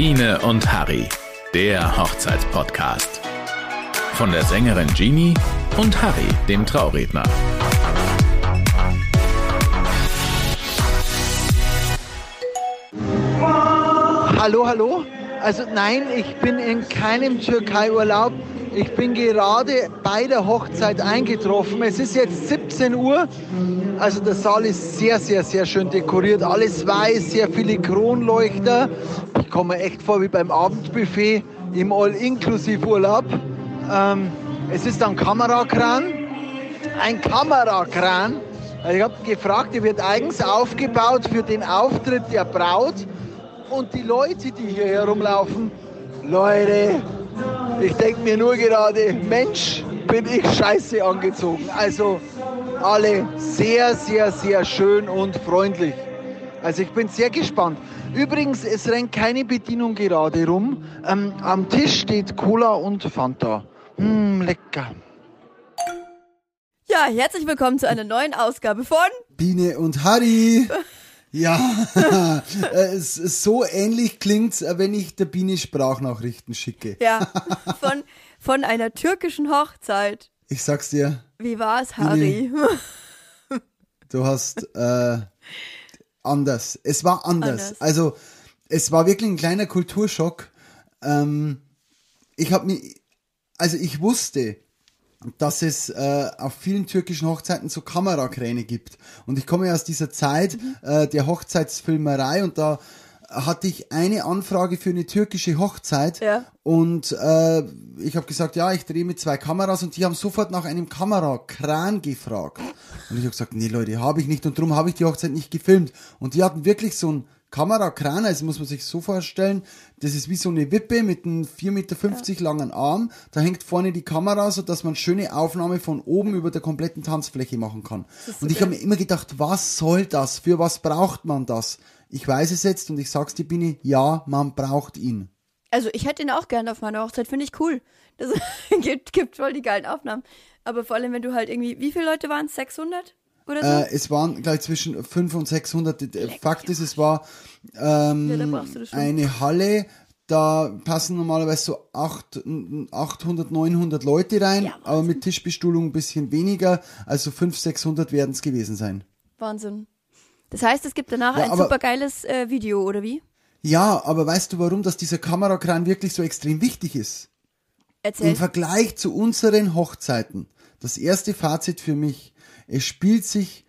Biene und Harry, der Hochzeitspodcast. Von der Sängerin Jeannie und Harry, dem Trauredner. Hallo, hallo. Also nein, ich bin in keinem Türkei-Urlaub. Ich bin gerade bei der Hochzeit eingetroffen. Es ist jetzt 17 Uhr. Also der Saal ist sehr, sehr, sehr schön dekoriert. Alles weiß, sehr viele Kronleuchter. Ich komme mir echt vor wie beim Abendbuffet im All-Inklusiv-Urlaub. Ähm, es ist ein Kamerakran. Ein Kamerakran. Ich habe gefragt, der wird eigens aufgebaut für den Auftritt der Braut. Und die Leute, die hier herumlaufen, Leute, ich denke mir nur gerade, Mensch, bin ich scheiße angezogen. Also alle sehr, sehr, sehr schön und freundlich. Also ich bin sehr gespannt. Übrigens, es rennt keine Bedienung gerade rum. Ähm, am Tisch steht Cola und Fanta. Mmh, lecker. Ja, herzlich willkommen zu einer neuen Ausgabe von Biene und Harry. Ja, äh, so ähnlich klingt's, äh, wenn ich der Biene Sprachnachrichten schicke. Ja, von, von einer türkischen Hochzeit. Ich sag's dir. Wie war's, Harry? Biene, du hast äh, anders. Es war anders. anders. Also es war wirklich ein kleiner Kulturschock. Ähm, ich habe mir, also ich wusste, dass es äh, auf vielen türkischen Hochzeiten so Kamerakräne gibt. Und ich komme ja aus dieser Zeit mhm. äh, der Hochzeitsfilmerei und da hatte ich eine Anfrage für eine türkische Hochzeit ja. und äh, ich habe gesagt, ja, ich drehe mit zwei Kameras und die haben sofort nach einem Kamerakran gefragt. Und ich habe gesagt, nee Leute, habe ich nicht und darum habe ich die Hochzeit nicht gefilmt. Und die hatten wirklich so ein Kamerakran, also muss man sich so vorstellen, das ist wie so eine Wippe mit einem 4,50 Meter langen Arm. Da hängt vorne die Kamera, so dass man schöne Aufnahme von oben über der kompletten Tanzfläche machen kann. Und ich habe mir immer gedacht, was soll das? Für was braucht man das? Ich weiß es jetzt und ich sag's dir, Bini, ja, man braucht ihn. Also ich hätte ihn auch gerne auf meiner Hochzeit, finde ich cool. Das gibt, gibt voll die geilen Aufnahmen. Aber vor allem, wenn du halt irgendwie, wie viele Leute waren es? 600? Oder so? Äh, es waren gleich zwischen 500 und 600. Leck, Fakt ist, es war ähm, ja, eine Halle, da passen normalerweise so 8, 800, 900 Leute rein, ja, aber mit Tischbestuhlung ein bisschen weniger, also 500, 600 werden es gewesen sein. Wahnsinn. Das heißt, es gibt danach ja, ein super geiles äh, Video, oder wie? Ja, aber weißt du, warum dass dieser Kamerakran wirklich so extrem wichtig ist? Erzähl. Im Vergleich zu unseren Hochzeiten. Das erste Fazit für mich. Es spielt sich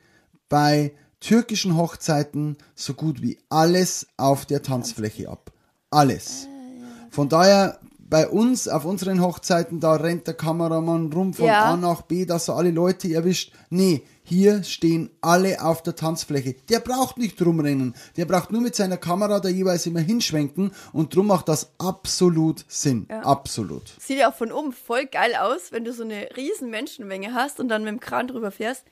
bei türkischen Hochzeiten so gut wie alles auf der Tanzfläche ab. Alles. Von daher bei uns auf unseren Hochzeiten, da rennt der Kameramann rum von ja. A nach B, dass er alle Leute erwischt. Nee, hier stehen alle auf der Tanzfläche. Der braucht nicht rumrennen. Der braucht nur mit seiner Kamera da jeweils immer hinschwenken und drum macht das absolut Sinn. Ja. Absolut. Sieht ja auch von oben voll geil aus, wenn du so eine riesen Menschenmenge hast und dann mit dem Kran drüber fährst.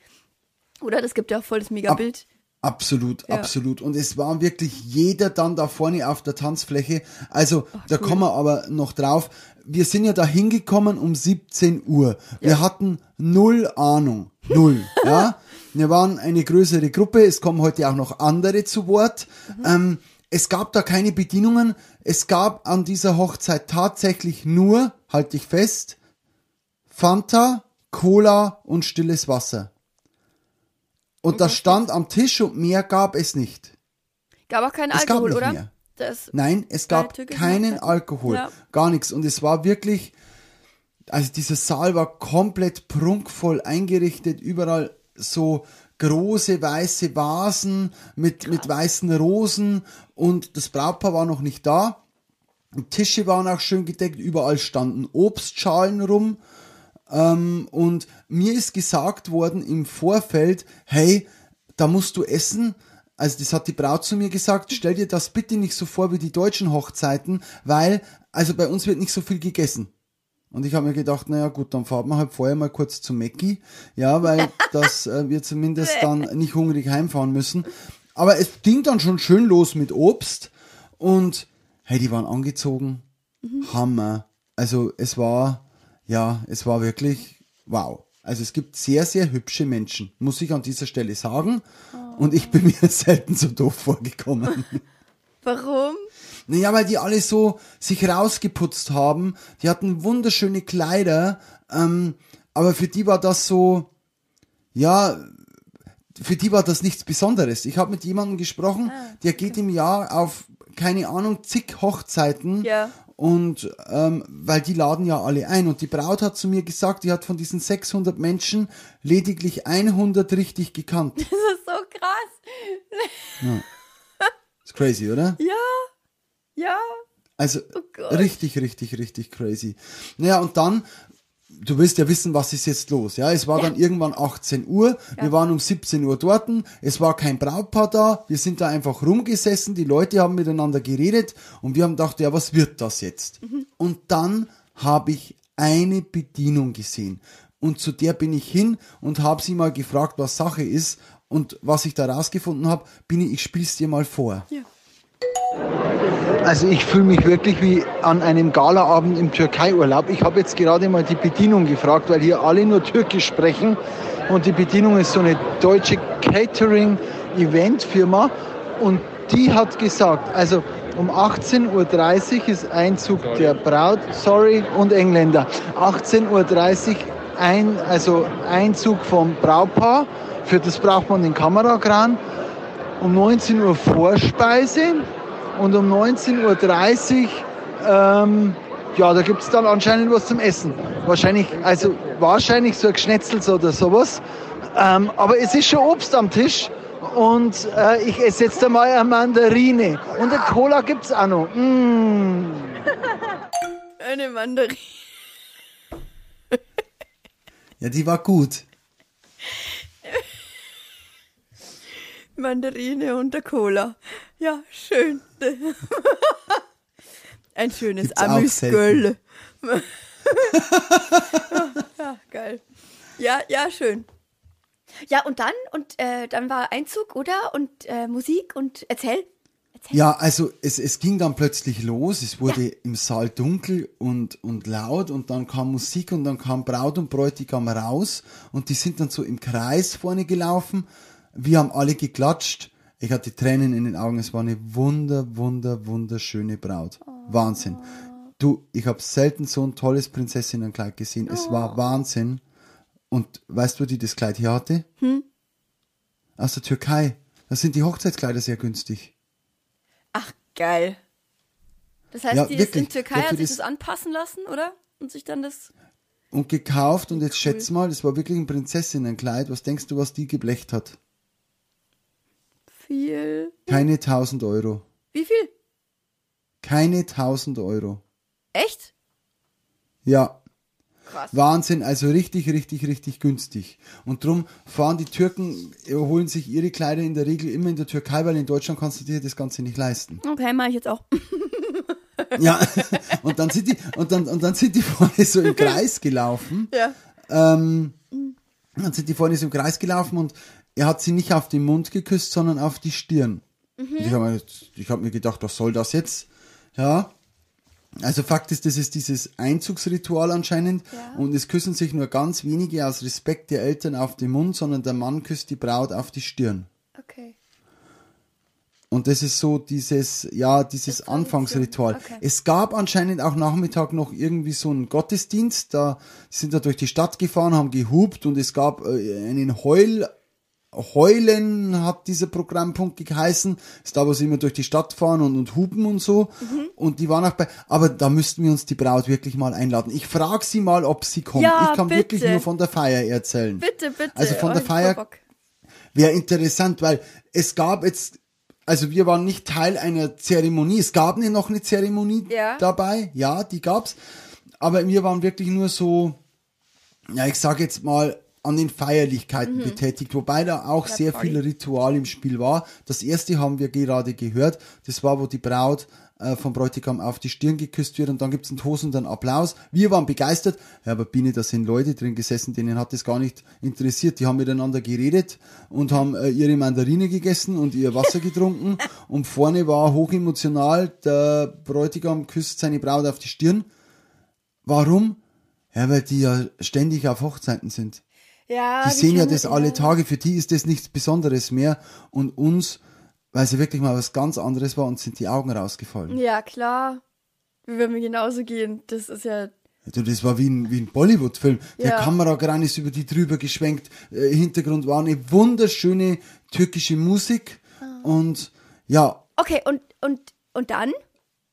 Oder das gibt ja auch voll das Megabild. Ab Absolut, ja. absolut. Und es war wirklich jeder dann da vorne auf der Tanzfläche. Also, Ach, da cool. kommen wir aber noch drauf. Wir sind ja da hingekommen um 17 Uhr. Ja. Wir hatten null Ahnung. Null, ja. Wir waren eine größere Gruppe. Es kommen heute auch noch andere zu Wort. Mhm. Ähm, es gab da keine Bedienungen. Es gab an dieser Hochzeit tatsächlich nur, halte ich fest, Fanta, Cola und stilles Wasser. Und das stand am Tisch und mehr gab es nicht. Gab auch keinen es Alkohol, oder? Mehr. Nein, es gab keinen. Alkohol. Ja. Gar nichts. Und es war wirklich, also dieser Saal war komplett prunkvoll eingerichtet, überall so große weiße Vasen mit, mit weißen Rosen und das Brautpaar war noch nicht da. Die Tische waren auch schön gedeckt, überall standen Obstschalen rum ähm, und mir ist gesagt worden im Vorfeld, hey, da musst du essen. Also das hat die Braut zu mir gesagt, stell dir das bitte nicht so vor wie die deutschen Hochzeiten, weil, also bei uns wird nicht so viel gegessen. Und ich habe mir gedacht, naja gut, dann fahren wir halt vorher mal kurz zu Mackie, ja, weil dass äh, wir zumindest dann nicht hungrig heimfahren müssen. Aber es ging dann schon schön los mit Obst und hey, die waren angezogen, mhm. Hammer. Also es war ja, es war wirklich wow. Also es gibt sehr, sehr hübsche Menschen, muss ich an dieser Stelle sagen. Oh. Und ich bin mir selten so doof vorgekommen. Warum? Naja, weil die alle so sich rausgeputzt haben. Die hatten wunderschöne Kleider, ähm, aber für die war das so, ja, für die war das nichts Besonderes. Ich habe mit jemandem gesprochen, ah, der geht im Jahr auf, keine Ahnung, zig Hochzeiten ja. Und ähm, weil die laden ja alle ein. Und die Braut hat zu mir gesagt, die hat von diesen 600 Menschen lediglich 100 richtig gekannt. Das ist so krass. Ja. Ist crazy, oder? Ja. Ja. Also oh richtig, richtig, richtig crazy. Naja, und dann du willst ja wissen, was ist jetzt los. Ja, es war ja. dann irgendwann 18 Uhr. Ja. Wir waren um 17 Uhr dort. Es war kein Brautpaar da. Wir sind da einfach rumgesessen. Die Leute haben miteinander geredet und wir haben gedacht, ja, was wird das jetzt? Mhm. Und dann habe ich eine Bedienung gesehen. Und zu der bin ich hin und habe sie mal gefragt, was Sache ist. Und was ich da rausgefunden habe, bin ich, ich spiel's dir mal vor. Ja. Also ich fühle mich wirklich wie an einem Galaabend im Türkei-Urlaub. Ich habe jetzt gerade mal die Bedienung gefragt, weil hier alle nur Türkisch sprechen. Und die Bedienung ist so eine deutsche Catering-Event-Firma. Und die hat gesagt, also um 18.30 Uhr ist Einzug der Braut, sorry, und Engländer. 18.30 Uhr ein, also Einzug vom Brautpaar. Für das braucht man den Kamerakran. Um 19 Uhr Vorspeise und um 19.30 Uhr, ähm, ja, da gibt es dann anscheinend was zum Essen. Wahrscheinlich, also wahrscheinlich so ein Geschnetzels oder sowas. Ähm, aber es ist schon Obst am Tisch und äh, ich esse jetzt einmal eine Mandarine. Und eine Cola gibt es auch noch. Mm. Eine Mandarine. ja, die war gut. Mandarine und der Cola. Ja, schön. Ein schönes Amüsgöl. ja, geil. Ja, ja, schön. Ja, und dann, und äh, dann war Einzug, oder? Und äh, Musik und erzähl. erzähl. Ja, also es, es ging dann plötzlich los. Es wurde ja. im Saal dunkel und, und laut und dann kam Musik und dann kam Braut und Bräutigam raus und die sind dann so im Kreis vorne gelaufen wir haben alle geklatscht. Ich hatte Tränen in den Augen. Es war eine wunder, wunder, wunderschöne Braut. Oh. Wahnsinn. Du, ich habe selten so ein tolles Prinzessinnenkleid gesehen. Es war oh. Wahnsinn. Und weißt du, die das Kleid hier hatte? Hm? Aus der Türkei. Da sind die Hochzeitskleider sehr günstig. Ach, geil. Das heißt, ja, die wirklich. in Türkei hat sich das anpassen lassen, oder? Und sich dann das. Und gekauft und jetzt cool. schätz mal, das war wirklich ein Prinzessinnenkleid. Was denkst du, was die geblecht hat? Viel? Keine 1000 Euro. Wie viel? Keine 1000 Euro. Echt? Ja. Krass. Wahnsinn, also richtig, richtig, richtig günstig. Und drum fahren die Türken, holen sich ihre Kleider in der Regel immer in der Türkei, weil in Deutschland kannst du dir das Ganze nicht leisten. Okay, mache ich jetzt auch. ja, und dann sind die, und dann, und dann sind die vorne so im Kreis gelaufen. Ja. Ähm, dann sind die vorne so im Kreis gelaufen und er hat sie nicht auf den Mund geküsst, sondern auf die Stirn. Mhm. Ich habe mir, hab mir gedacht, was soll das jetzt? Ja. Also Fakt ist, das ist dieses Einzugsritual anscheinend ja. und es küssen sich nur ganz wenige aus Respekt der Eltern auf den Mund, sondern der Mann küsst die Braut auf die Stirn. Okay. Und das ist so dieses, ja, dieses Anfangsritual. Okay. Es gab anscheinend auch Nachmittag noch irgendwie so einen Gottesdienst, da sind da durch die Stadt gefahren, haben gehupt und es gab äh, einen Heul Heulen hat dieser Programmpunkt geheißen. Ist da, wo sie immer durch die Stadt fahren und, und hupen und so. Mhm. Und die waren auch bei, aber da müssten wir uns die Braut wirklich mal einladen. Ich frage sie mal, ob sie kommt. Ja, ich kann bitte. wirklich nur von der Feier erzählen. Bitte, bitte. Also von oh, der Feier wäre interessant, weil es gab jetzt, also wir waren nicht Teil einer Zeremonie. Es gab noch eine Zeremonie ja. dabei. Ja, die gab's. Aber wir waren wirklich nur so, ja, ich sag jetzt mal, an den Feierlichkeiten mhm. betätigt, wobei da auch ja, sehr viel Ritual im Spiel war. Das erste haben wir gerade gehört, das war, wo die Braut äh, vom Bräutigam auf die Stirn geküsst wird und dann gibt's einen tosenden Applaus. Wir waren begeistert, ja, aber Biene, da sind Leute drin gesessen, denen hat das gar nicht interessiert. Die haben miteinander geredet und haben äh, ihre Mandarine gegessen und ihr Wasser getrunken und vorne war hochemotional, der Bräutigam küsst seine Braut auf die Stirn. Warum? Ja, weil die ja ständig auf Hochzeiten sind. Ja, die sehen ja das alle Tage, für die ist das nichts Besonderes mehr und uns, weil sie wirklich mal was ganz anderes war und sind die Augen rausgefallen. Ja, klar. Würde mir genauso gehen. Das ist ja Du, das war wie ein, wie ein Bollywood-Film. Der ja. Kamerakran ist über die drüber geschwenkt. Äh, Hintergrund war eine wunderschöne türkische Musik. Oh. Und ja. Okay, und, und, und dann?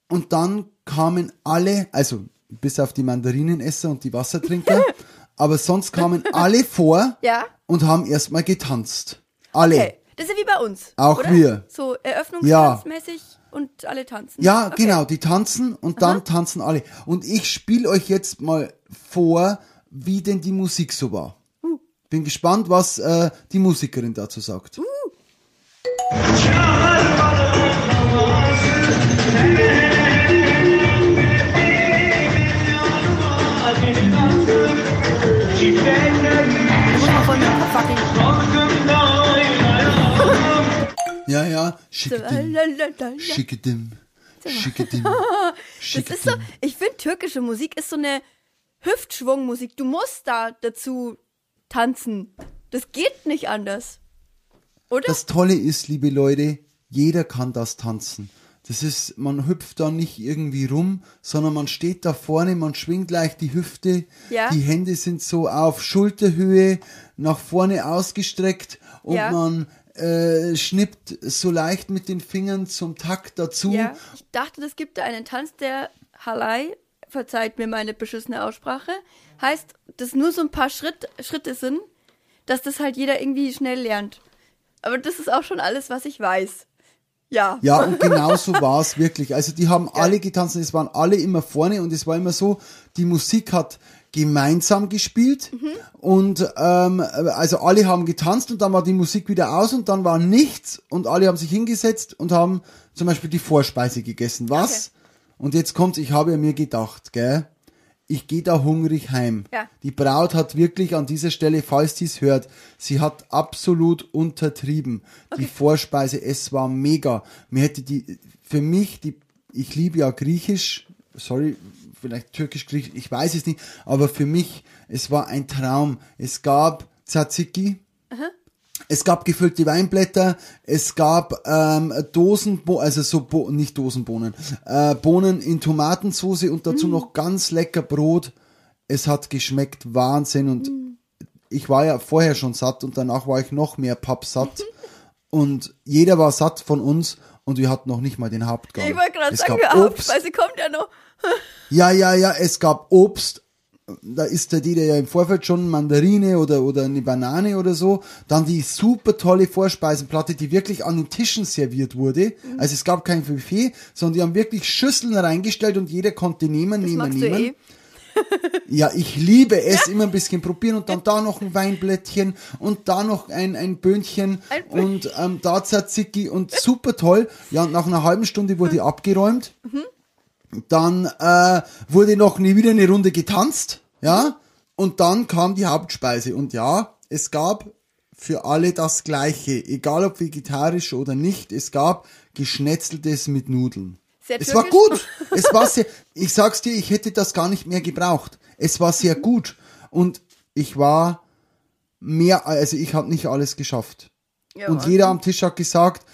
Und dann kamen alle, also bis auf die Mandarinenesser und die Wassertrinker, aber sonst kamen alle vor ja. und haben erstmal getanzt. Alle. Okay. Das ist ja wie bei uns. Auch oder? wir. So eröffnungsmäßig ja. und alle tanzen. Ja, okay. genau, die tanzen und dann Aha. tanzen alle. Und ich spiele euch jetzt mal vor, wie denn die Musik so war. Uh. Bin gespannt, was äh, die Musikerin dazu sagt. Uh. Ja, ja, schickedim, schickedim, schickedim, Das ist so, ich finde türkische Musik ist so eine Hüftschwungmusik. Du musst da dazu tanzen. Das geht nicht anders. Oder? Das Tolle ist, liebe Leute, jeder kann das tanzen. Das ist, man hüpft da nicht irgendwie rum, sondern man steht da vorne, man schwingt leicht die Hüfte, ja. die Hände sind so auf Schulterhöhe nach vorne ausgestreckt und ja. man äh, schnippt so leicht mit den Fingern zum Takt dazu. Ja. Ich dachte, es gibt da einen Tanz, der Halai, verzeiht mir meine beschissene Aussprache, heißt, dass nur so ein paar Schritt, Schritte sind, dass das halt jeder irgendwie schnell lernt. Aber das ist auch schon alles, was ich weiß. Ja. Ja, und genau so war es wirklich. Also die haben ja. alle getanzt, es waren alle immer vorne und es war immer so, die Musik hat gemeinsam gespielt mhm. und ähm, also alle haben getanzt und dann war die Musik wieder aus und dann war nichts und alle haben sich hingesetzt und haben zum Beispiel die Vorspeise gegessen. Was? Okay. Und jetzt kommt, ich habe mir gedacht, gell, ich gehe da hungrig heim. Ja. Die Braut hat wirklich an dieser Stelle, falls sie es hört, sie hat absolut untertrieben. Okay. Die Vorspeise, es war mega. Mir hätte die, für mich, die, ich liebe ja Griechisch, sorry, vielleicht Türkisch, Griechisch, ich weiß es nicht, aber für mich, es war ein Traum. Es gab Tzatziki, Aha. Es gab gefüllte Weinblätter, es gab ähm, Dosen, also so Bo nicht Dosenbohnen, äh, Bohnen in Tomatensauce und dazu mm. noch ganz lecker Brot. Es hat geschmeckt Wahnsinn und mm. ich war ja vorher schon satt und danach war ich noch mehr pappsatt und jeder war satt von uns und wir hatten noch nicht mal den Hauptgang. Ich wollte gerade sagen, Obst, weil sie kommt ja noch. ja, ja, ja, es gab Obst, da ist der, die ja im Vorfeld schon Mandarine oder, oder eine Banane oder so. Dann die super tolle Vorspeisenplatte, die wirklich an den Tischen serviert wurde. Mhm. Also es gab kein Buffet, sondern die haben wirklich Schüsseln reingestellt und jeder konnte nehmen, das nehmen, nehmen. Eh. ja, ich liebe es, immer ein bisschen probieren und dann da noch ein Weinblättchen und da noch ein, ein Böhnchen ein und ähm, da Tzatziki und super toll. Ja, und nach einer halben Stunde wurde mhm. abgeräumt. Mhm. Dann äh, wurde noch nie wieder eine Runde getanzt, ja. Und dann kam die Hauptspeise. Und ja, es gab für alle das Gleiche, egal ob vegetarisch oder nicht. Es gab Geschnetzeltes mit Nudeln. Sehr es war gut. Es war sehr, ich sag's dir, ich hätte das gar nicht mehr gebraucht. Es war sehr gut. Und ich war mehr, also ich habe nicht alles geschafft. Ja, und jeder am Tisch hat gesagt,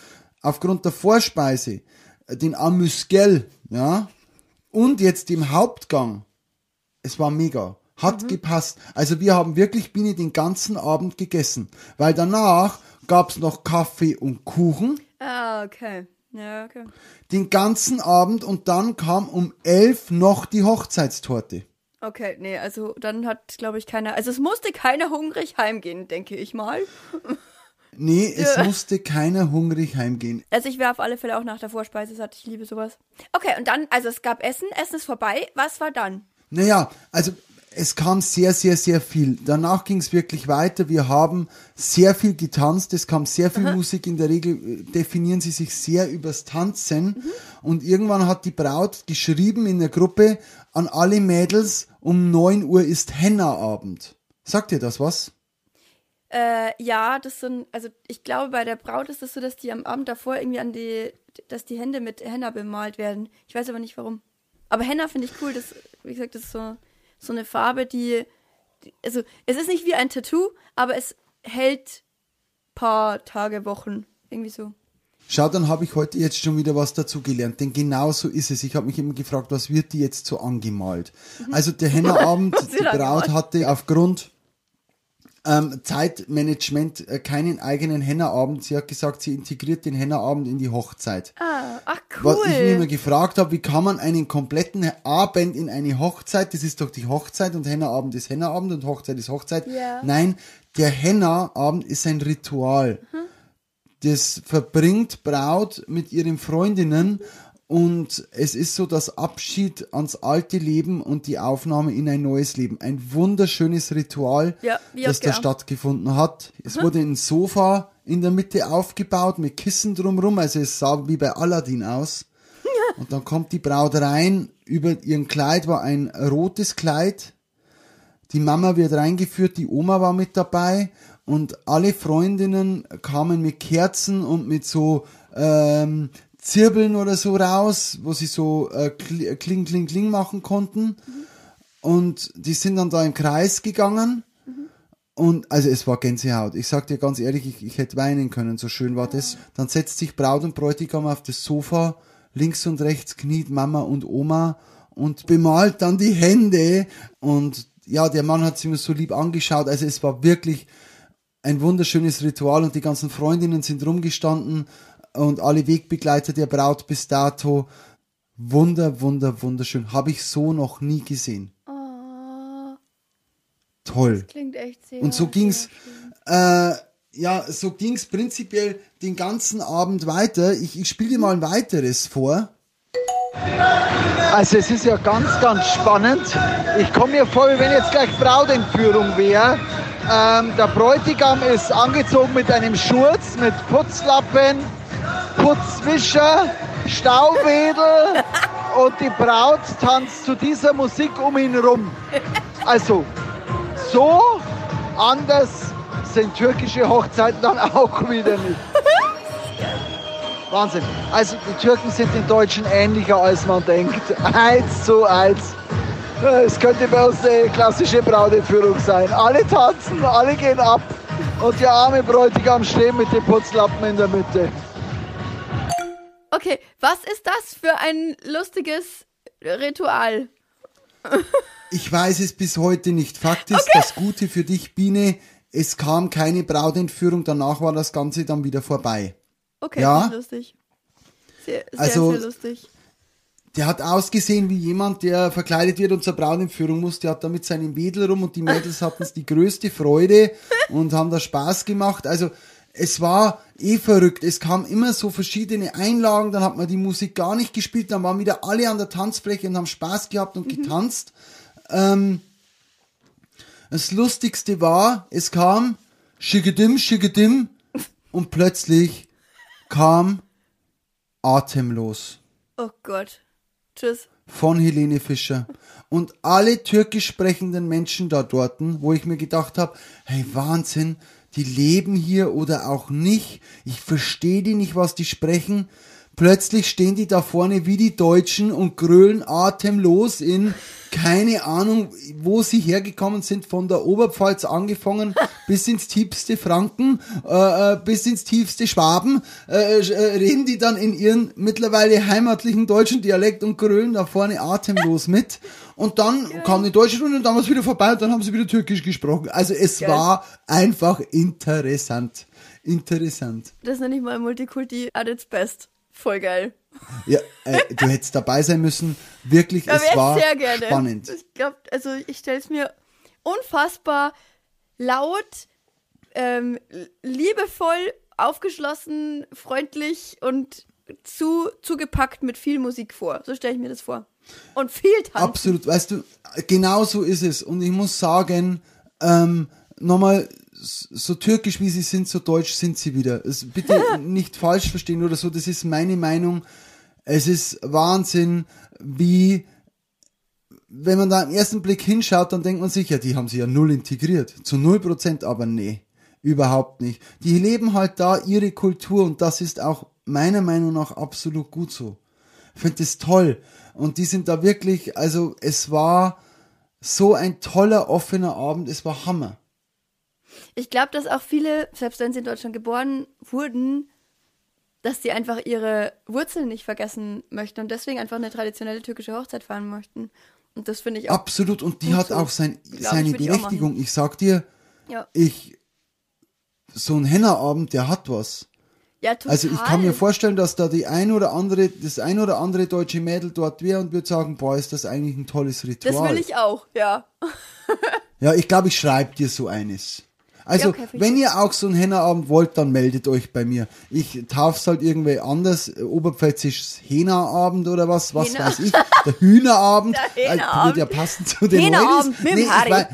aufgrund der Vorspeise, den Amüsgel, ja, und jetzt im Hauptgang. Es war mega. Hat mhm. gepasst. Also wir haben wirklich Biene den ganzen Abend gegessen. Weil danach gab's noch Kaffee und Kuchen. Ah, okay. Ja, okay. Den ganzen Abend und dann kam um elf noch die Hochzeitstorte. Okay, nee, also dann hat, glaube ich, keiner. Also es musste keiner hungrig heimgehen, denke ich mal. Nee, es ja. musste keiner hungrig heimgehen. Also ich wäre auf alle Fälle auch nach der Vorspeise satt. Ich liebe sowas. Okay, und dann, also es gab Essen, Essen ist vorbei. Was war dann? Naja, also es kam sehr, sehr, sehr viel. Danach ging es wirklich weiter. Wir haben sehr viel getanzt. Es kam sehr viel Aha. Musik. In der Regel äh, definieren sie sich sehr übers Tanzen. Mhm. Und irgendwann hat die Braut geschrieben in der Gruppe an alle Mädels, um 9 Uhr ist Henna-Abend. Sagt ihr das was? Äh, ja, das sind, also ich glaube, bei der Braut ist es das so, dass die am Abend davor irgendwie an die, dass die Hände mit Henna bemalt werden. Ich weiß aber nicht warum. Aber Henna finde ich cool. Das, wie gesagt, das ist so, so eine Farbe, die, also es ist nicht wie ein Tattoo, aber es hält paar Tage, Wochen. Irgendwie so. Schau, dann habe ich heute jetzt schon wieder was dazu gelernt, denn genau so ist es. Ich habe mich immer gefragt, was wird die jetzt so angemalt? Mhm. Also der Hennerabend, die Braut hatte aufgrund ähm, Zeitmanagement äh, keinen eigenen Hennerabend. Sie hat gesagt, sie integriert den Hennerabend in die Hochzeit. Ah, ach cool. Was ich mir immer gefragt habe, wie kann man einen kompletten Abend in eine Hochzeit, das ist doch die Hochzeit und Hennerabend ist Hennerabend und Hochzeit ist Hochzeit. Ja. Nein, der Hennerabend ist ein Ritual. Mhm. Das verbringt Braut mit ihren Freundinnen und es ist so das Abschied ans alte Leben und die Aufnahme in ein neues Leben. Ein wunderschönes Ritual, ja, das da stattgefunden hat. Es mhm. wurde ein Sofa in der Mitte aufgebaut mit Kissen drumherum. Also es sah wie bei Aladdin aus. Und dann kommt die Braut rein. Über ihren Kleid war ein rotes Kleid. Die Mama wird reingeführt, die Oma war mit dabei und alle Freundinnen kamen mit Kerzen und mit so ähm, Zirbeln oder so raus, wo sie so äh, kling, kling, kling machen konnten. Mhm. Und die sind dann da im Kreis gegangen. Mhm. Und also es war Gänsehaut. Ich sag dir ganz ehrlich, ich, ich hätte weinen können, so schön war das. Dann setzt sich Braut und Bräutigam auf das Sofa, links und rechts kniet Mama und Oma und bemalt dann die Hände. Und ja, der Mann hat sich mir so lieb angeschaut. Also es war wirklich ein wunderschönes Ritual und die ganzen Freundinnen sind rumgestanden und alle Wegbegleiter der Braut bis dato. Wunder, wunder, wunderschön. Habe ich so noch nie gesehen. Oh, Toll. Das klingt echt sehr. Und so ging's. Äh, ja, so ging's prinzipiell den ganzen Abend weiter. Ich, ich spiele dir mal ein weiteres vor. Also es ist ja ganz, ganz spannend. Ich komme mir vor, wie wenn jetzt gleich Brautentführung wäre. Ähm, der Bräutigam ist angezogen mit einem Schurz, mit Putzlappen, Putzwischer, Stauwedel und die Braut tanzt zu dieser Musik um ihn rum. Also, so anders sind türkische Hochzeiten dann auch wieder nicht. Wahnsinn. Also die Türken sind den Deutschen ähnlicher als man denkt. Eins zu eins. Es könnte bei uns eine klassische Brautentführung sein. Alle tanzen, alle gehen ab und der arme Bräutigam steht mit dem Putzlappen in der Mitte. Okay, was ist das für ein lustiges Ritual? ich weiß es bis heute nicht. Fakt ist, okay. das Gute für dich, Biene, es kam keine Brautentführung, danach war das Ganze dann wieder vorbei. Okay, ja? lustig. Sehr, sehr, also, sehr lustig. Der hat ausgesehen wie jemand, der verkleidet wird und zur Brautentführung muss. Der hat da mit seinem Wedel rum und die Mädels hatten es die größte Freude und haben da Spaß gemacht. Also es war eh verrückt. Es kamen immer so verschiedene Einlagen, dann hat man die Musik gar nicht gespielt, dann waren wieder alle an der Tanzfläche und haben Spaß gehabt und mhm. getanzt. Ähm, das Lustigste war, es kam Schigedim, Schigedim und plötzlich kam Atemlos. Oh Gott. Tschüss. Von Helene Fischer. Und alle türkisch sprechenden Menschen da dort, wo ich mir gedacht habe, hey Wahnsinn, die leben hier oder auch nicht. Ich verstehe die nicht, was die sprechen. Plötzlich stehen die da vorne wie die Deutschen und grölen atemlos in keine Ahnung, wo sie hergekommen sind, von der Oberpfalz angefangen bis ins tiefste Franken, äh, äh, bis ins tiefste Schwaben, äh, äh, reden die dann in ihren mittlerweile heimatlichen deutschen Dialekt und grölen da vorne atemlos mit. Und dann Geil. kam die deutsche Runde und dann war es wieder vorbei und dann haben sie wieder türkisch gesprochen. Also es Geil. war einfach interessant. Interessant. Das nenne ich mal Multikulti at its best. Voll geil. Ja, äh, du hättest dabei sein müssen. Wirklich, ja, es war sehr gerne. spannend. Ich glaube, also ich stelle es mir unfassbar laut, ähm, liebevoll, aufgeschlossen, freundlich und zu, zugepackt mit viel Musik vor. So stelle ich mir das vor. Und viel Tanzen. Absolut, weißt du, genau so ist es. Und ich muss sagen, ähm, nochmal so türkisch wie sie sind, so deutsch sind sie wieder. Es, bitte nicht falsch verstehen oder so, das ist meine Meinung. Es ist Wahnsinn, wie, wenn man da im ersten Blick hinschaut, dann denkt man sich, ja, die haben sie ja null integriert. Zu null Prozent, aber nee, überhaupt nicht. Die leben halt da ihre Kultur und das ist auch meiner Meinung nach absolut gut so. Ich finde das toll. Und die sind da wirklich, also es war so ein toller, offener Abend, es war Hammer. Ich glaube, dass auch viele, selbst wenn sie in Deutschland geboren wurden, dass sie einfach ihre Wurzeln nicht vergessen möchten und deswegen einfach eine traditionelle türkische Hochzeit feiern möchten. Und das finde ich auch. Absolut, und die hat so. auch sein, seine ich, Berechtigung. Ich, ich, sag dir, ja. ich, so ein Hennerabend, der hat was. Ja, total. Also ich kann mir vorstellen, dass da die ein oder andere, das ein oder andere deutsche Mädel dort wäre und würde sagen, boah, ist das eigentlich ein tolles Ritual. Das will ich auch, ja. ja, ich glaube, ich schreibe dir so eines. Also, okay, wenn ihr auch so einen Hennerabend wollt, dann meldet euch bei mir. Ich tauf's halt irgendwie anders. Oberpfälzisch Hähnerabend oder was, was Hähner. weiß ich. Der Hühnerabend. Der Hähnerabend. Äh, ja passen zu den Hähnerabend mit nee, Harry.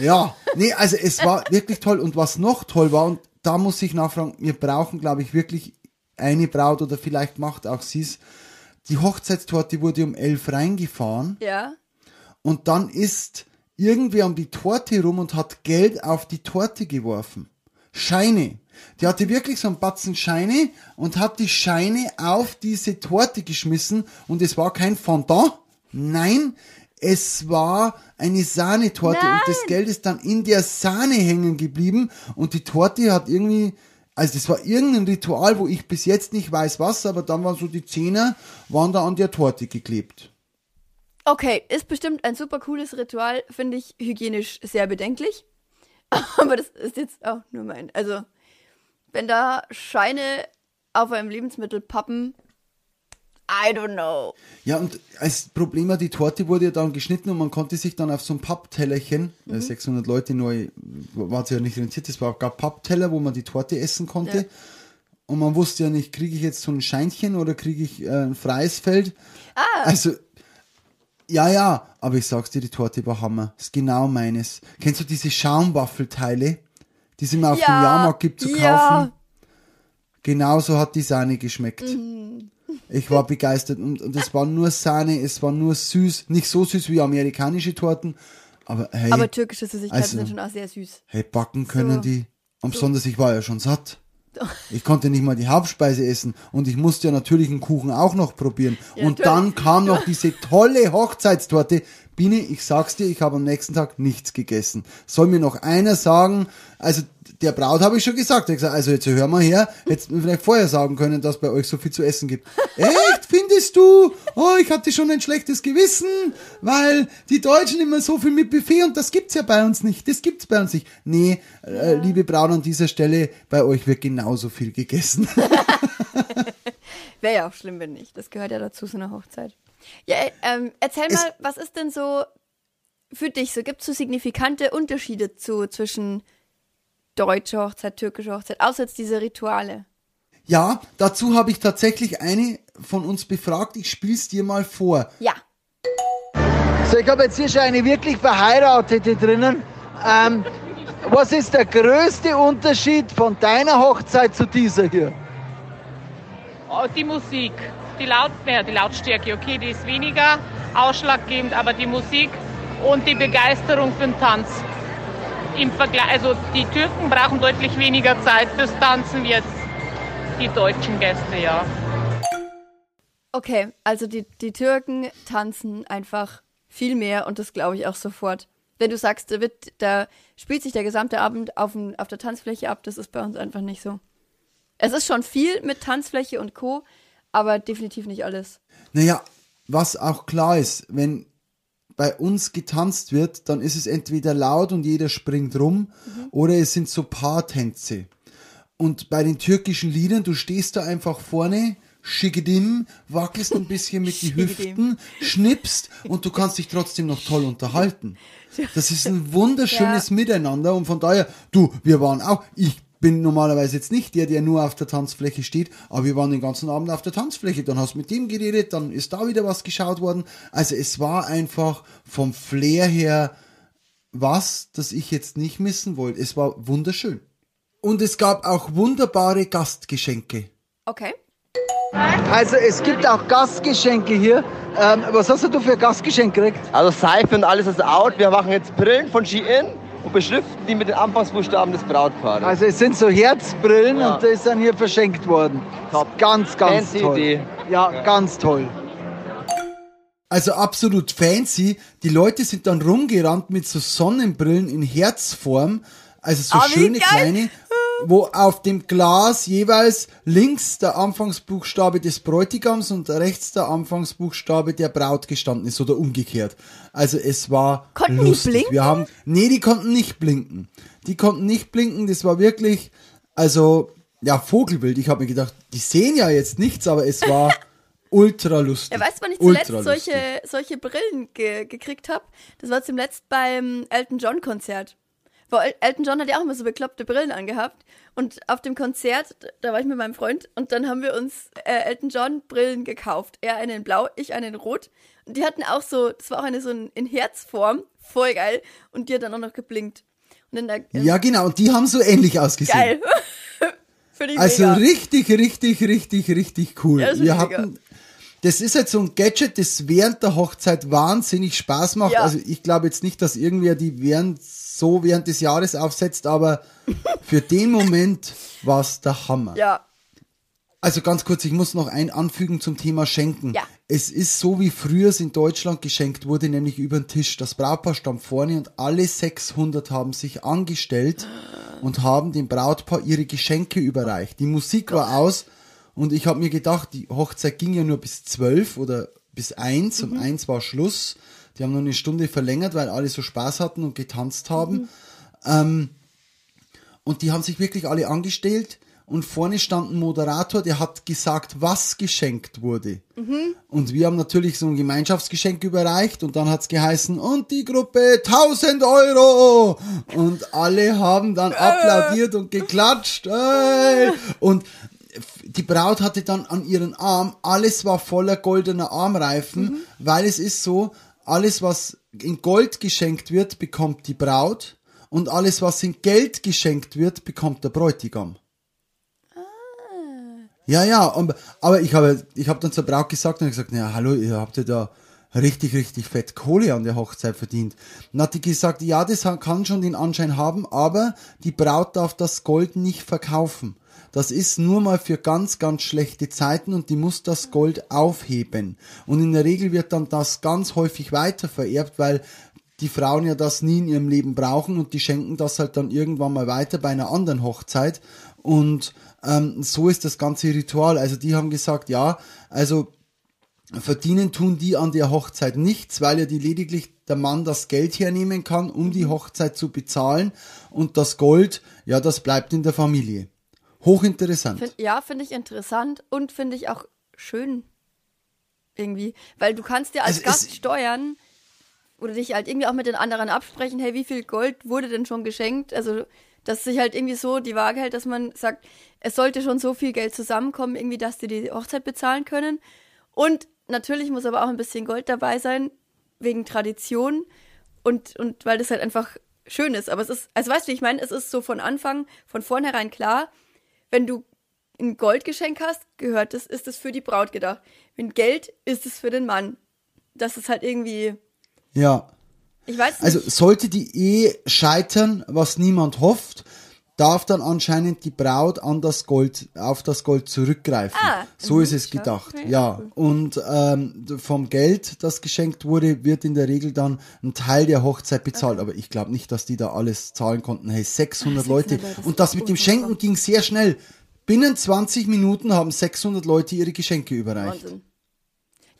ja, nee, also es war wirklich toll. Und was noch toll war, und da muss ich nachfragen, wir brauchen, glaube ich, wirklich eine Braut oder vielleicht macht auch sie es. Die Hochzeitstorte wurde um elf reingefahren. Ja. Und dann ist irgendwie um die Torte rum und hat Geld auf die Torte geworfen. Scheine. Die hatte wirklich so einen Batzen Scheine und hat die Scheine auf diese Torte geschmissen und es war kein Fondant. Nein, es war eine Sahnetorte Nein. und das Geld ist dann in der Sahne hängen geblieben und die Torte hat irgendwie, also das war irgendein Ritual, wo ich bis jetzt nicht weiß was, aber dann waren so die Zähne, waren da an der Torte geklebt. Okay, ist bestimmt ein super cooles Ritual, finde ich hygienisch sehr bedenklich. Aber das ist jetzt auch nur mein. Also, wenn da Scheine auf einem Lebensmittel pappen, I don't know. Ja, und als Problem war, die Torte wurde ja dann geschnitten und man konnte sich dann auf so ein Papptellerchen, äh, mhm. 600 Leute neu, war es ja nicht rentiert, es war auch gar Pappteller, wo man die Torte essen konnte. Ja. Und man wusste ja nicht, kriege ich jetzt so ein Scheinchen oder kriege ich äh, ein freies Feld. Ah. Also, ja, ja, aber ich sag's dir, die Torte war Hammer. Ist genau meines. Kennst du diese Schaumwaffelteile, die es immer auf ja, dem Jahrmarkt gibt zu kaufen? Ja. Genauso hat die Sahne geschmeckt. Mhm. Ich war begeistert und, und es war nur Sahne, es war nur süß, nicht so süß wie amerikanische Torten, aber hey. Aber türkische Süßigkeiten also, sind schon auch sehr süß. Hey, backen können so. die. Und so. besonders, ich war ja schon satt. Ich konnte nicht mal die Hauptspeise essen und ich musste ja natürlich einen Kuchen auch noch probieren. Ja, und dann kam noch diese tolle Hochzeitstorte. Biene, ich sag's dir, ich habe am nächsten Tag nichts gegessen. Soll mir noch einer sagen, also der Braut habe ich schon gesagt. Ich gesagt, also jetzt hör mal her, hättest mir vielleicht vorher sagen können, dass bei euch so viel zu essen gibt. Echt, findest du? Oh, ich hatte schon ein schlechtes Gewissen, weil die Deutschen immer so viel mit Buffet und das gibt's ja bei uns nicht. Das gibt's bei uns nicht. Nee, äh, liebe Braut an dieser Stelle, bei euch wird genauso viel gegessen. Wäre ja auch schlimm, wenn nicht. Das gehört ja dazu, so eine Hochzeit. Ja, ähm, erzähl es mal, was ist denn so für dich so? Gibt es so signifikante Unterschiede zu, zwischen deutsche Hochzeit, türkische Hochzeit, außer jetzt diese Rituale. Ja, dazu habe ich tatsächlich eine von uns befragt. Ich spiel's dir mal vor. Ja. So, ich habe jetzt hier schon eine wirklich Verheiratete drinnen. Ähm, was ist der größte Unterschied von deiner Hochzeit zu dieser hier? Oh, die Musik, die, Laut, ja, die Lautstärke, okay, die ist weniger ausschlaggebend, aber die Musik und die Begeisterung für den Tanz im Vergleich, also die Türken brauchen deutlich weniger Zeit fürs Tanzen wie jetzt die deutschen Gäste, ja. Okay, also die, die Türken tanzen einfach viel mehr und das glaube ich auch sofort. Wenn du sagst, da, wird, da spielt sich der gesamte Abend auf, auf der Tanzfläche ab, das ist bei uns einfach nicht so. Es ist schon viel mit Tanzfläche und Co., aber definitiv nicht alles. Naja, was auch klar ist, wenn bei uns getanzt wird, dann ist es entweder laut und jeder springt rum mhm. oder es sind so Paartänze. Und bei den türkischen Liedern, du stehst da einfach vorne, schickedim, wackelst ein bisschen mit den Hüften, schnippst und du kannst dich trotzdem noch toll unterhalten. Das ist ein wunderschönes ja. Miteinander und von daher, du, wir waren auch, ich bin normalerweise jetzt nicht der, der nur auf der Tanzfläche steht, aber wir waren den ganzen Abend auf der Tanzfläche. Dann hast du mit dem geredet, dann ist da wieder was geschaut worden. Also es war einfach vom Flair her was, das ich jetzt nicht missen wollte. Es war wunderschön. Und es gab auch wunderbare Gastgeschenke. Okay. Also es gibt auch Gastgeschenke hier. Ähm, was hast du für Gastgeschenke gekriegt? Also Seife und alles ist out. Wir machen jetzt Brillen von Shein und beschriften die mit den Anfangsbuchstaben des Brautpaares. Also es sind so Herzbrillen ja. und das ist dann hier verschenkt worden. Top. Ganz, ganz fancy toll. Idee. Ja, ja, ganz toll. Also absolut fancy. Die Leute sind dann rumgerannt mit so Sonnenbrillen in Herzform. Also so oh, schöne kleine. Wo auf dem Glas jeweils links der Anfangsbuchstabe des Bräutigams und rechts der Anfangsbuchstabe der Braut gestanden ist oder umgekehrt. Also es war konnten lustig. Die blinken? Wir haben, nee, die konnten nicht blinken. Die konnten nicht blinken. Das war wirklich, also ja Vogelbild. Ich habe mir gedacht, die sehen ja jetzt nichts, aber es war ultra lustig. Ja, weißt du, wann ich zuletzt solche, solche Brillen ge gekriegt habe? Das war zuletzt beim Elton John Konzert. Weil Elton John hat ja auch immer so bekloppte Brillen angehabt. Und auf dem Konzert, da war ich mit meinem Freund und dann haben wir uns äh, Elton John Brillen gekauft. Er einen in blau, ich einen in rot. Und die hatten auch so, das war auch eine so in Herzform, voll geil. Und die hat dann auch noch geblinkt. Der, ja, genau, und die haben so ähnlich ausgesehen. Geil. also mega. richtig, richtig, richtig, richtig cool. Ja, wir hatten, das ist halt so ein Gadget, das während der Hochzeit wahnsinnig Spaß macht. Ja. Also ich glaube jetzt nicht, dass irgendwer die während so während des Jahres aufsetzt, aber für den Moment war es der Hammer. Ja. Also ganz kurz, ich muss noch ein anfügen zum Thema Schenken. Ja. Es ist so, wie früher es in Deutschland geschenkt wurde, nämlich über den Tisch. Das Brautpaar stand vorne und alle 600 haben sich angestellt und haben dem Brautpaar ihre Geschenke überreicht. Die Musik war aus und ich habe mir gedacht, die Hochzeit ging ja nur bis zwölf oder bis eins. Mhm. Um eins war Schluss. Die haben noch eine Stunde verlängert, weil alle so Spaß hatten und getanzt haben. Mhm. Ähm, und die haben sich wirklich alle angestellt. Und vorne stand ein Moderator, der hat gesagt, was geschenkt wurde. Mhm. Und wir haben natürlich so ein Gemeinschaftsgeschenk überreicht und dann hat's geheißen, und die Gruppe 1000 Euro. Und alle haben dann applaudiert und geklatscht. Ey. Und die Braut hatte dann an ihren Arm, alles war voller goldener Armreifen, mhm. weil es ist so, alles was in Gold geschenkt wird, bekommt die Braut und alles was in Geld geschenkt wird, bekommt der Bräutigam. Ah. Ja, ja, aber ich habe ich habe dann zur Braut gesagt und gesagt, ja, hallo, ihr habt ja da richtig, richtig fett Kohle an der Hochzeit verdient. Dann hat die gesagt, ja, das kann schon den Anschein haben, aber die Braut darf das Gold nicht verkaufen. Das ist nur mal für ganz, ganz schlechte Zeiten und die muss das Gold aufheben. Und in der Regel wird dann das ganz häufig weiter vererbt, weil die Frauen ja das nie in ihrem Leben brauchen und die schenken das halt dann irgendwann mal weiter bei einer anderen Hochzeit. Und ähm, so ist das ganze Ritual. Also die haben gesagt, ja, also verdienen tun die an der Hochzeit nichts, weil ja die lediglich der Mann das Geld hernehmen kann, um die Hochzeit zu bezahlen und das Gold, ja, das bleibt in der Familie. Hochinteressant. Find, ja, finde ich interessant und finde ich auch schön. Irgendwie. Weil du kannst ja als also Gast steuern oder dich halt irgendwie auch mit den anderen absprechen, hey, wie viel Gold wurde denn schon geschenkt? Also, dass sich halt irgendwie so die Waage hält, dass man sagt, es sollte schon so viel Geld zusammenkommen, irgendwie, dass die die Hochzeit bezahlen können. Und natürlich muss aber auch ein bisschen Gold dabei sein, wegen Tradition und, und weil das halt einfach schön ist. Aber es ist, also weißt du, ich meine, es ist so von Anfang, von vornherein klar, wenn du ein Goldgeschenk hast, gehört es, ist es für die Braut gedacht. Wenn Geld, ist es für den Mann. Das ist halt irgendwie. Ja. Ich weiß also nicht. Also sollte die Ehe scheitern, was niemand hofft, darf dann anscheinend die Braut an das Gold, auf das Gold zurückgreifen. Ah, so ist es gedacht. Okay, ja. Und ähm, vom Geld, das geschenkt wurde, wird in der Regel dann ein Teil der Hochzeit bezahlt. Okay. Aber ich glaube nicht, dass die da alles zahlen konnten. Hey, 600 Ach, Leute. Leute. Und das mit dem Schenken ging sehr schnell. Binnen 20 Minuten haben 600 Leute ihre Geschenke überreicht. Wahnsinn.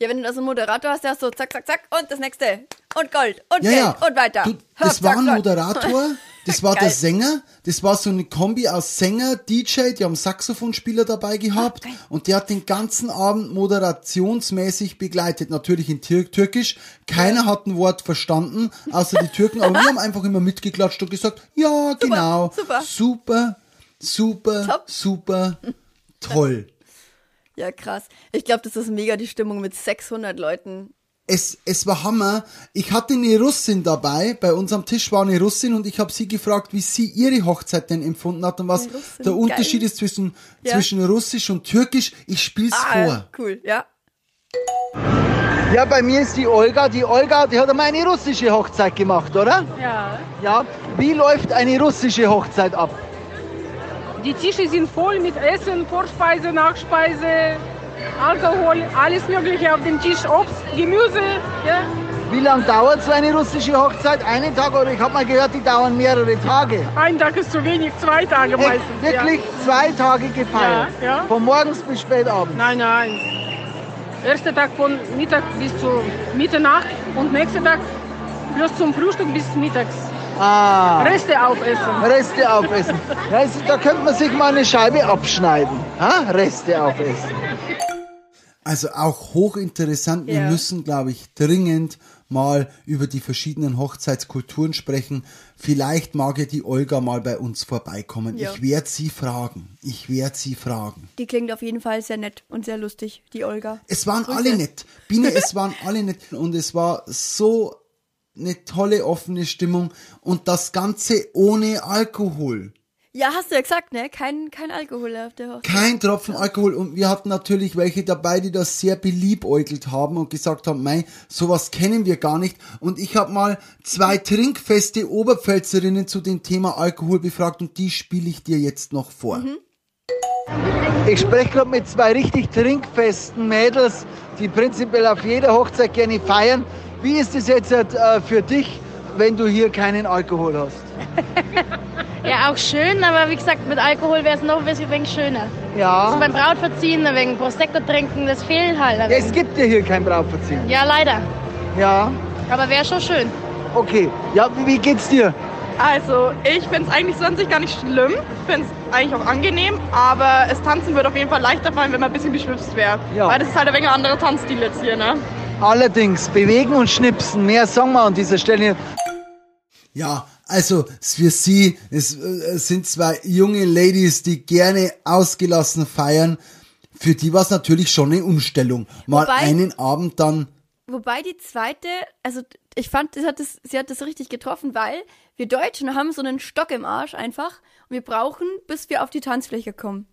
Ja, wenn du da so einen Moderator hast, der hast so zack, zack, zack und das nächste und Gold und ja, Geld ja. und weiter. Du, das war ein Moderator, das war der Sänger, das war so eine Kombi aus Sänger, DJ, die haben Saxophonspieler dabei gehabt okay. und der hat den ganzen Abend moderationsmäßig begleitet, natürlich in Tür Türkisch. Keiner hat ein Wort verstanden, außer die Türken, aber wir haben einfach immer mitgeklatscht und gesagt, ja, super, genau, super, super, super, Top. super, toll. Ja, krass. Ich glaube, das ist mega die Stimmung mit 600 Leuten. Es, es war Hammer. Ich hatte eine Russin dabei. Bei uns am Tisch war eine Russin und ich habe sie gefragt, wie sie ihre Hochzeit denn empfunden hat und was der Unterschied Geil. ist zwischen, ja. zwischen Russisch und Türkisch. Ich spiel's ah, vor. Cool, ja. Ja, bei mir ist die Olga. Die Olga, die hat einmal eine russische Hochzeit gemacht, oder? Ja. Ja. Wie läuft eine russische Hochzeit ab? Die Tische sind voll mit Essen, Vorspeise, Nachspeise, Alkohol, alles Mögliche auf dem Tisch, Obst, Gemüse. Ja. Wie lange dauert so eine russische Hochzeit? Einen Tag oder ich habe mal gehört, die dauern mehrere Tage. Ein Tag ist zu wenig, zwei Tage Echt? meistens. Wirklich Ja. zwei Tage gefeiert? Ja, ja. Von morgens bis spät abends? Nein, nein. Erster Tag von Mittag bis zur Mitternacht und nächster Tag bloß zum Frühstück bis mittags. Ah, Reste aufessen. Reste aufessen. Also, da könnte man sich mal eine Scheibe abschneiden. Ha? Reste aufessen. Also auch hochinteressant. Wir Ja. müssen, glaube ich, dringend mal über die verschiedenen Hochzeitskulturen sprechen. Vielleicht mag ja die Olga mal bei uns vorbeikommen. Ja. Ich werde sie fragen. Ich werde sie fragen. Die klingt auf jeden Fall sehr nett und sehr lustig, die Olga. Es waren Grüße. alle nett. Biene, es waren alle nett. Und es war so eine tolle offene Stimmung. Und das Ganze ohne Alkohol. Ja, hast du ja gesagt, ne? Kein, kein Alkohol auf der Hochzeit. Kein Tropfen Alkohol und wir hatten natürlich welche dabei, die das sehr beliebäugelt haben und gesagt haben, mei, sowas kennen wir gar nicht. Und ich habe mal zwei trinkfeste Oberpfälzerinnen zu dem Thema Alkohol befragt und die spiele ich dir jetzt noch vor. Ich spreche gerade mit zwei richtig trinkfesten Mädels, die prinzipiell auf jeder Hochzeit gerne feiern. Wie ist es jetzt äh, für dich, wenn du hier keinen Alkohol hast? Ja, auch schön, aber wie gesagt, mit Alkohol wäre es noch ein bisschen wenig schöner. Ja. Und beim Brautverziehen, wenig Prosecco trinken, das fehlt halt. ein Es gibt ja hier kein Brautverziehen. Ja, leider. Ja. Aber wäre schon schön. Okay. Ja, wie, geht's dir? Also, ich finde es eigentlich so an sich gar nicht schlimm. Ich finde es eigentlich auch angenehm, aber das Tanzen würde auf jeden Fall leichter fallen, wenn man ein bisschen beschwipst wäre. Ja. Weil das ist halt ein wenig ein anderer Tanzstil jetzt hier, ne? Allerdings, bewegen und schnipsen, mehr sagen wir an dieser Stelle. Ja, also für sie, es äh, sind zwei junge Ladies, die gerne ausgelassen feiern. Für die war es natürlich schon eine Umstellung. Mal Wobei- einen Abend dann Wobei die zweite, also ich fand, sie hat, das, sie hat das richtig getroffen, weil wir Deutschen haben so einen Stock im Arsch einfach und wir brauchen, bis wir auf die Tanzfläche kommen.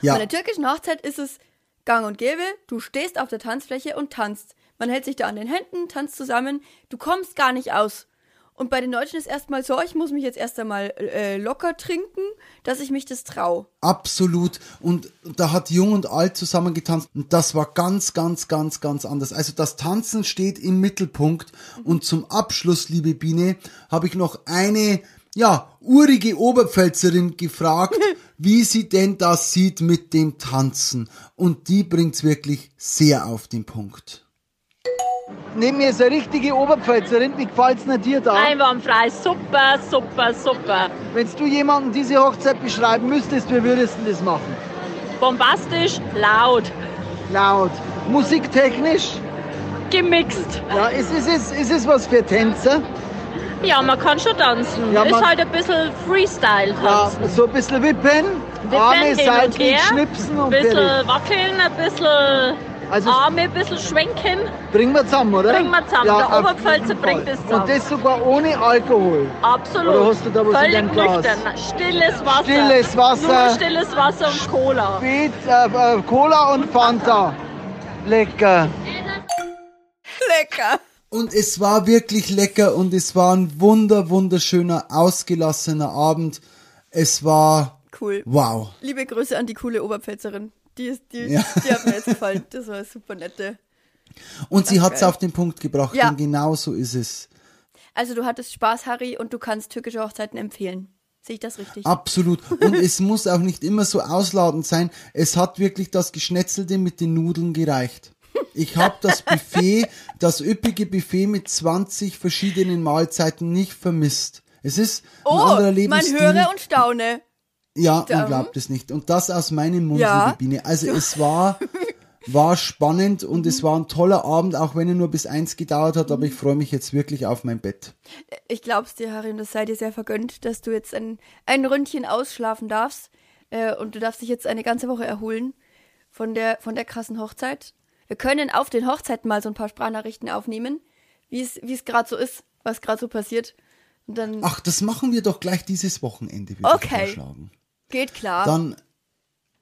ja, Bei der türkischen Hochzeit ist es gang und gäbe, du stehst auf der Tanzfläche und tanzt. Man hält sich da an den Händen, tanzt zusammen, du kommst gar nicht aus. Und bei den Deutschen ist erstmal so, ich muss mich jetzt erst einmal äh, locker trinken, dass ich mich das trau. Absolut. Und da hat Jung und Alt zusammen getanzt. Und das war ganz, ganz, ganz, ganz anders. Also das Tanzen steht im Mittelpunkt. Und zum Abschluss, liebe Biene, habe ich noch eine, ja, urige Oberpfälzerin gefragt, wie sie denn das sieht mit dem Tanzen. Und die bringt's wirklich sehr auf den Punkt. Neben mir ist eine richtige Oberpfälzerin. Wie gefällt's denn dir da? Einwandfrei, super, super, super. Wenn du jemanden diese Hochzeit beschreiben müsstest, wie würdest du das machen? Bombastisch, laut, Laut. Musiktechnisch? gemixt. Ja, ist, ist, ist, ist es was für Tänzer? Ja, man kann schon tanzen. Ja, ist halt ein bisschen Freestyle Ja, tanzen. so ein bisschen wippen, Arme hin und seitlich schnipsen und Ein bisschen fertig. wackeln, ein bisschen Also- Arme, ein bisschen schwenken. Bringen wir zusammen, oder? Bringen wir zusammen. Der auf Oberpfälzer bringt es zusammen. Und das sogar ohne Alkohol. Absolut. Oder hast du da was in Völlig deinem Glas? nüchtern. Stilles Wasser. Stilles Wasser. Nur stilles Wasser und Cola. Mit äh, äh, Cola und Fanta. Lecker. Lecker! Und es war wirklich lecker und es war ein wunder, wunderschöner, ausgelassener Abend. Es war Cool. wow. Liebe Grüße an die coole Oberpfälzerin. Die, ist, die, Ja. die hat mir jetzt gefallen. Das war eine super nette. Und sie hat's geil. auf den Punkt gebracht, Ja. denn genau so ist es. Also du hattest Spaß, Harry, und du kannst türkische Hochzeiten empfehlen. Sehe ich das richtig? Absolut. Und es muss auch nicht immer so ausladend sein. Es hat wirklich das Geschnetzelte mit den Nudeln gereicht. Ich habe das Buffet, das üppige Buffet mit 20 verschiedenen Mahlzeiten nicht vermisst. Es ist ein oh, anderer man Lebensstil. höre und staune. Ja, da- man glaubt es nicht. Und das aus meinem Mund, Ja. liebe Biene. Also es war, war spannend und Mhm. es war ein toller Abend, auch wenn er nur bis eins gedauert hat, aber ich freue mich jetzt wirklich auf mein Bett. Ich glaub's dir, Harry, und das sei dir sehr vergönnt, dass du jetzt ein, ein Ründchen ausschlafen darfst. Äh, und du darfst dich jetzt eine ganze Woche erholen von der, von der krassen Hochzeit. Wir können auf den Hochzeiten mal so ein paar Sprachnachrichten aufnehmen, wie es, gerade so ist, was gerade so passiert. Und dann Ach, das machen wir doch gleich dieses Wochenende, würde Okay. ich vorschlagen. Geht klar. Dann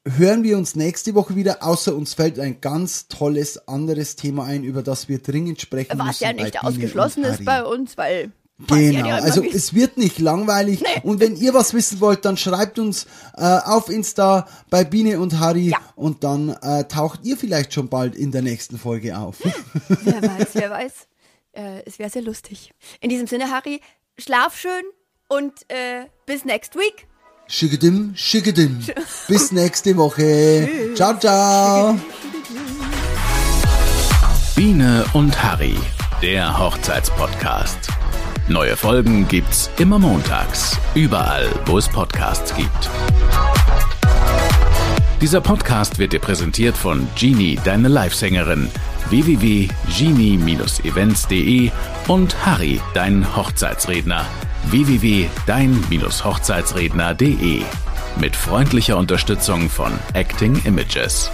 hören wir uns nächste Woche wieder, außer uns fällt ein ganz tolles anderes Thema ein, über das wir dringend sprechen was müssen. ja bei nicht ausgeschlossen ist bei uns, weil Genau, ja also es wird nicht langweilig. Und wenn ihr was wissen wollt, dann schreibt uns äh, auf Insta bei Biene und Harry Ja. und dann äh, taucht ihr vielleicht schon bald in der nächsten Folge auf. Wer weiß, wer weiß. äh, es wäre sehr lustig. In diesem Sinne, Harry, schlaf schön und äh, bis next week. Schickedim, schickedim. bis nächste Woche. ciao, ciao. Biene und Harry, der Hochzeitspodcast. Neue Folgen gibt's immer montags, überall, wo es Podcasts gibt. Dieser Podcast wird dir präsentiert von Genie, deine Livesängerin, www.genie-events.de und Harry, dein Hochzeitsredner, www.dein-hochzeitsredner.de. Mit freundlicher Unterstützung von Acting Images.